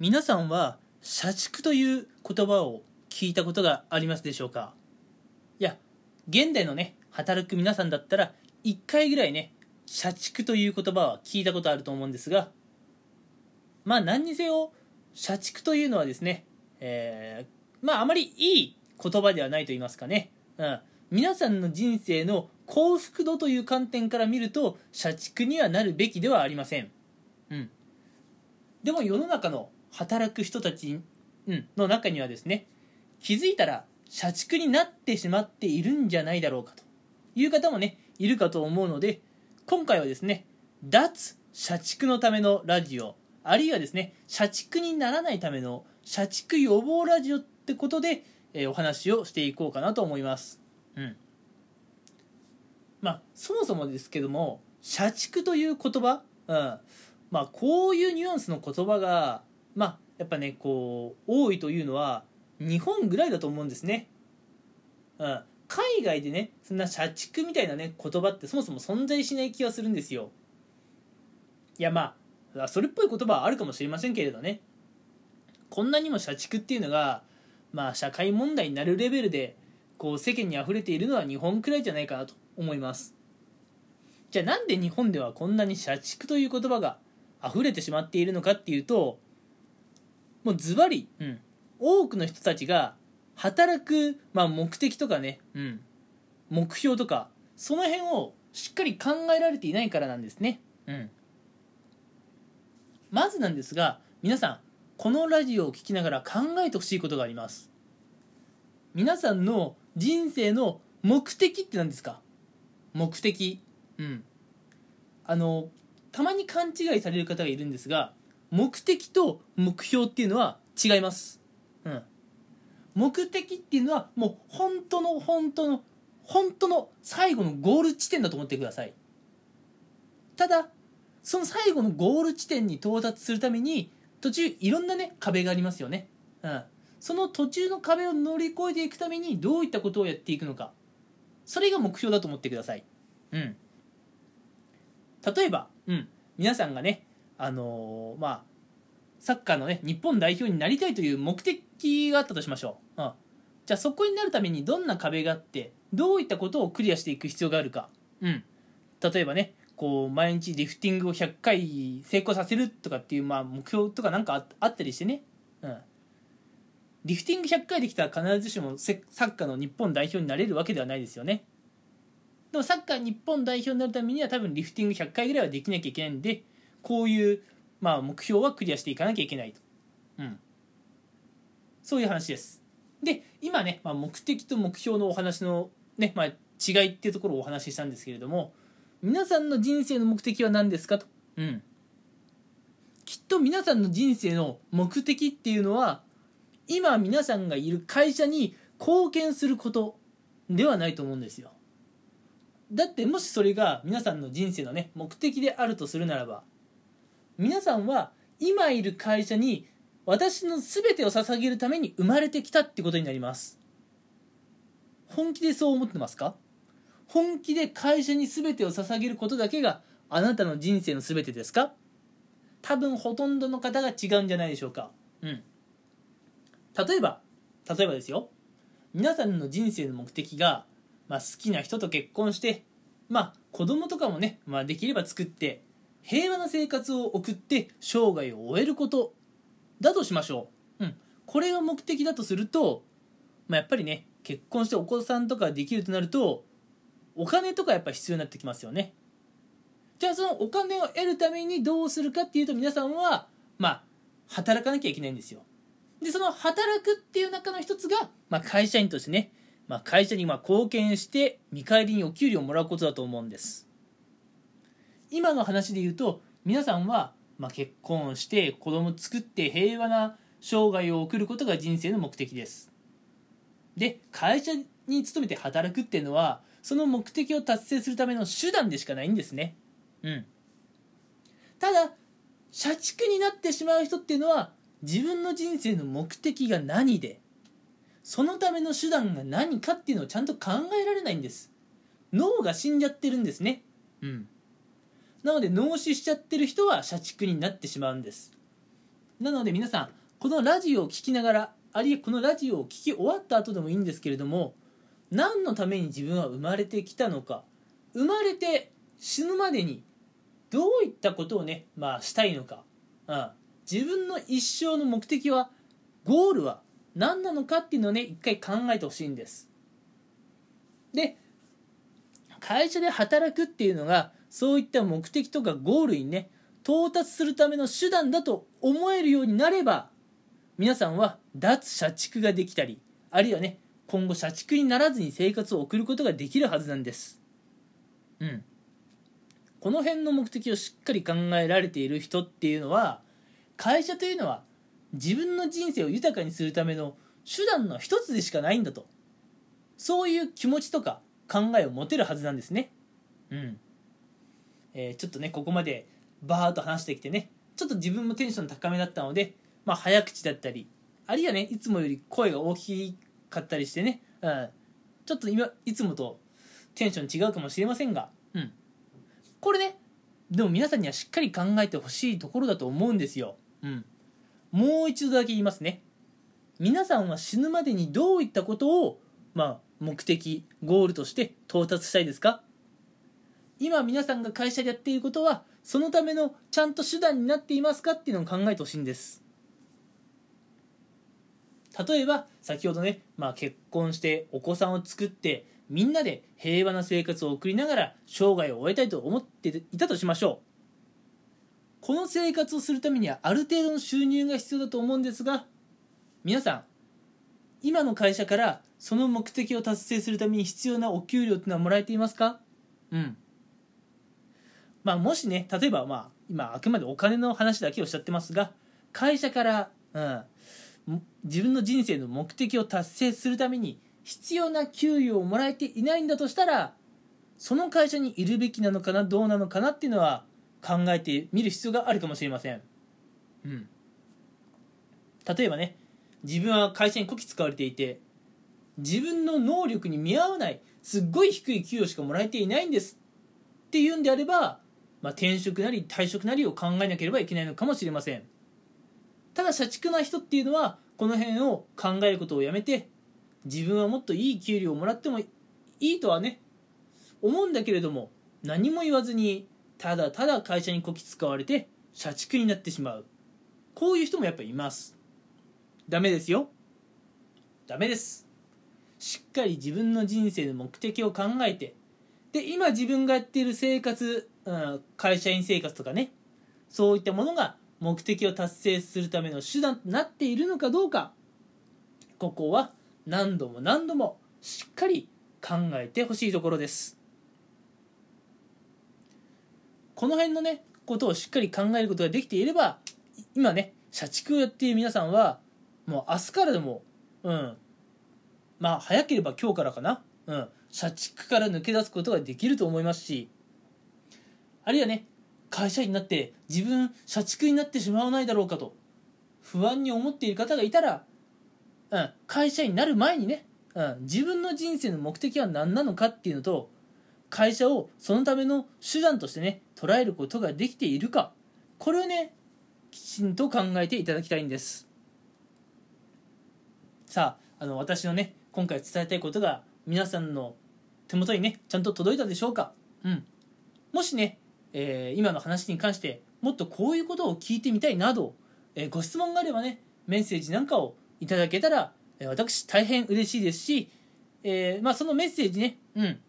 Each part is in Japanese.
皆さんは社畜という言葉を聞いたことがありますでしょうか？いや現代のね働く皆さんだったら1回ぐらいね社畜という言葉は聞いたことあると思うんですがまあ何にせよ社畜というのはですね、えー、まああまりいい言葉ではないと言いますかね、うん、皆さんの人生の幸福度という観点から見ると社畜にはなるべきではありません、うん、でも世の中の働く人たちの中にはですね気づいたら社畜になってしまっているんじゃないだろうかと。いう方もねいるかと思うので今回はですね脱社畜のためのラジオあるいはですね社畜にならないための社畜予防ラジオってことで、えー、お話をしていこうかなと思います。うん。まあそもそもですけども社畜という言葉、うん、まあこういうニュアンスの言葉がまあやっぱねこう多いというのは日本ぐらいだと思うんですね、うん、海外でねそんな社畜みたいなね言葉ってそもそも存在しない気がするんですよ。いやまあそれっぽい言葉はあるかもしれませんけれどね。こんなにも社畜っていうのがまあ社会問題になるレベルでこう世間に溢れているのは日本くらいじゃないかなと思います。じゃあなんで日本ではこんなに社畜という言葉が溢れてしまっているのかっていうともうズバリ、うん、多くの人たちが働く、まあ、目的とかね、うん、目標とかその辺をしっかり考えられていないからなんですね、うん、まずなんですが皆さんこのラジオを聴きながら考えてほしいことがあります。皆さんの人生の目的って何ですか？目的。うん。あのたまに勘違いされる方がいるんですが目的と目標っていうのは違います、うん、目的っていうのはもう本当の本当の本当の最後のゴール地点だと思ってください。ただその最後のゴール地点に到達するために途中いろんなね壁がありますよね、うん、その途中の壁を乗り越えていくためにどういったことをやっていくのか。それが目標だと思ってください。うん。例えば、うん、皆さんがねあのー、まあサッカーのね日本代表になりたいという目的があったとしましょう、うん、じゃあそこになるためにどんな壁があってどういったことをクリアしていく必要があるか、うん、例えばねこう毎日リフティングを100回成功させるとかっていう、まあ、目標とかなんかあったりしてね、うん、リフティング100回できたら必ずしもサッカーの日本代表になれるわけではないですよね。でもサッカー日本代表になるためには多分リフティング100回ぐらいはできなきゃいけないんでこういうまあ、目標はクリアしていかなきゃいけないと、うん、そういう話です。で今ね、まあ、目的と目標のお話の、ねまあ、違いっていうところをお話ししたんですけれども皆さんの人生の目的は何ですかと、うん、きっと皆さんの人生の目的っていうのは今皆さんがいる会社に貢献することではないと思うんですよ。だってもしそれが皆さんの人生のね目的であるとするならば皆さんは今いる会社に私の全てを捧げるために生まれてきたってことになります。本気でそう思ってますか？本気で会社に全てを捧げることだけがあなたの人生の全てですか？多分ほとんどの方が違うんじゃないでしょうか。うん。例えば例えばですよ。皆さんの人生の目的が、まあ、好きな人と結婚してまあ子供とかもね、まあ、できれば作って平和な生活を送って生涯を終えることだとしましょう、うん、これが目的だとすると、まあ、やっぱりね結婚してお子さんとかできるとなるとお金とかやっぱ必要になってきますよね。じゃあそのお金を得るためにどうするかっていうと皆さんはまあ働かなきゃいけないんですよ。でその働くっていう中の一つが、まあ、会社員としてね、まあ、会社にま貢献して見返りにお給料をもらうことだと思うんです。今の話で言うと皆さんは、まあ、結婚して子供作って平和な生涯を送ることが人生の目的です。で会社に勤めて働くっていうのはその目的を達成するための手段でしかないんですね。うん。ただ社畜になってしまう人っていうのは自分の人生の目的が何でそのための手段が何かっていうのをちゃんと考えられないんです。脳が死んじゃってるんですね。うん。なので脳死しちゃってる人は社畜になってしまうんです。なので皆さんこのラジオを聴きながらあるいはこのラジオを聴き終わった後でもいいんですけれども何のために自分は生まれてきたのか生まれて死ぬまでにどういったことをね、まあ、したいのか、うん、自分の一生の目的はゴールは何なのかっていうのをね一回考えてほしいんです。で会社で働くっていうのがそういった目的とかゴールにね到達するための手段だと思えるようになれば皆さんは脱社畜ができたりあるいはね今後社畜にならずに生活を送ることができるはずなんです。うん。この辺の目的をしっかり考えられている人っていうのは会社というのは自分の人生を豊かにするための手段の一つでしかないんだと。そういう気持ちとか考えを持てるはずなんですね。うん。えー、ちょっとねここまでバーッと話してきてねちょっと自分もテンション高めだったのでまあ早口だったりあるいはねいつもより声が大きかったりしてね、うん、ちょっと今いつもとテンション違うかもしれませんがうんこれねでも皆さんにはしっかり考えてほしいところだと思うんですよ。うん。もう一度だけ言いますね。皆さんは死ぬまでにどういったことを、まあ、目的、ゴールとして到達したいですか？今皆さんが会社でやっていることは、そのためのちゃんと手段になっていますかっていうのを考えてほしいんです。例えば、先ほどね、まあ、結婚してお子さんを作ってみんなで平和な生活を送りながら生涯を終えたいと思っていたとしましょう。この生活をするためにはある程度の収入が必要だと思うんですが皆さん今の会社からその目的を達成するために必要なお給料っていうのはもらえていますか？うん。まあもしね例えばまあ今あくまでお金の話だけをおっしゃってますが会社から、うん、自分の人生の目的を達成するために必要な給与をもらえていないんだとしたらその会社にいるべきなのかなどうなのかなっていうのは考えてみる必要があるかもしれません、うん、例えばね自分は会社にこき使われていて自分の能力に見合わないすっごい低い給与しかもらえていないんですっていうんであれば、まあ、転職なり退職なりを考えなければいけないのかもしれません。ただ社畜な人っていうのはこの辺を考えることをやめて自分はもっといい給料をもらってもいいとはね思うんだけれども何も言わずにただただ会社にこき使われて社畜になってしまう。こういう人もやっぱいます。ダメですよ。ダメです。しっかり自分の人生の目的を考えてで今自分がやっている生活、うん、会社員生活とかね。そういったものが目的を達成するための手段となっているのかどうか。ここは何度も何度もしっかり考えてほしいところです。この辺のねことをしっかり考えることができていれば今ね社畜をやっている皆さんはもう明日からでもうん。まあ早ければ今日からかな。うん。社畜から抜け出すことができると思いますしあるいはね会社員になって自分社畜になってしまわないだろうかと不安に思っている方がいたらうん、会社員になる前にね、うん、自分の人生の目的は何なのかっていうのと会社をそのための手段としてね捉えることができているかこれをねきちんと考えていただきたいんです。さああの私のね今回伝えたいことが皆さんの手元にねちゃんと届いたでしょうか？うん。もしね、えー、今の話に関してもっとこういうことを聞いてみたいなど、えー、ご質問があればねメッセージなんかをいただけたら、私大変嬉しいですし、え、まあ、そのメッセージね、うん。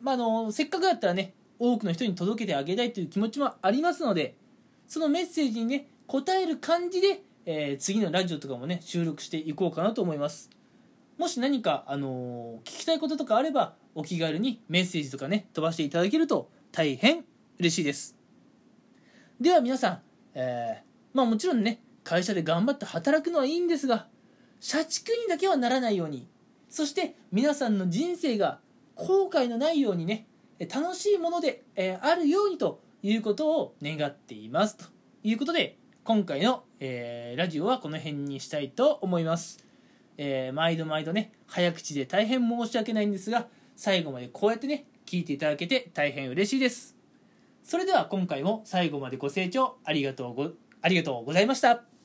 まあ、の、せっかくだったらね、多くの人に届けてあげたいという気持ちもありますので、そのメッセージにね、答える感じで、え、次のラジオとかもね、収録していこうかなと思います。もし何か、あの、聞きたいこととかあれば、お気軽にメッセージとかね、飛ばしていただけると大変嬉しいです。では皆さん、えー、まあもちろんね、会社で頑張って働くのはいいんですが、社畜にだけはならないようにそして皆さんの人生が後悔のないようにね楽しいもので、えあるようにということを願っています。ということで今回の、えー、ラジオはこの辺にしたいと思います、えー、毎度毎度ね早口で大変申し訳ないんですが最後までこうやってね聞いていただけて大変嬉しいです。それでは今回も最後までご清聴ありがとうごありがとうございました。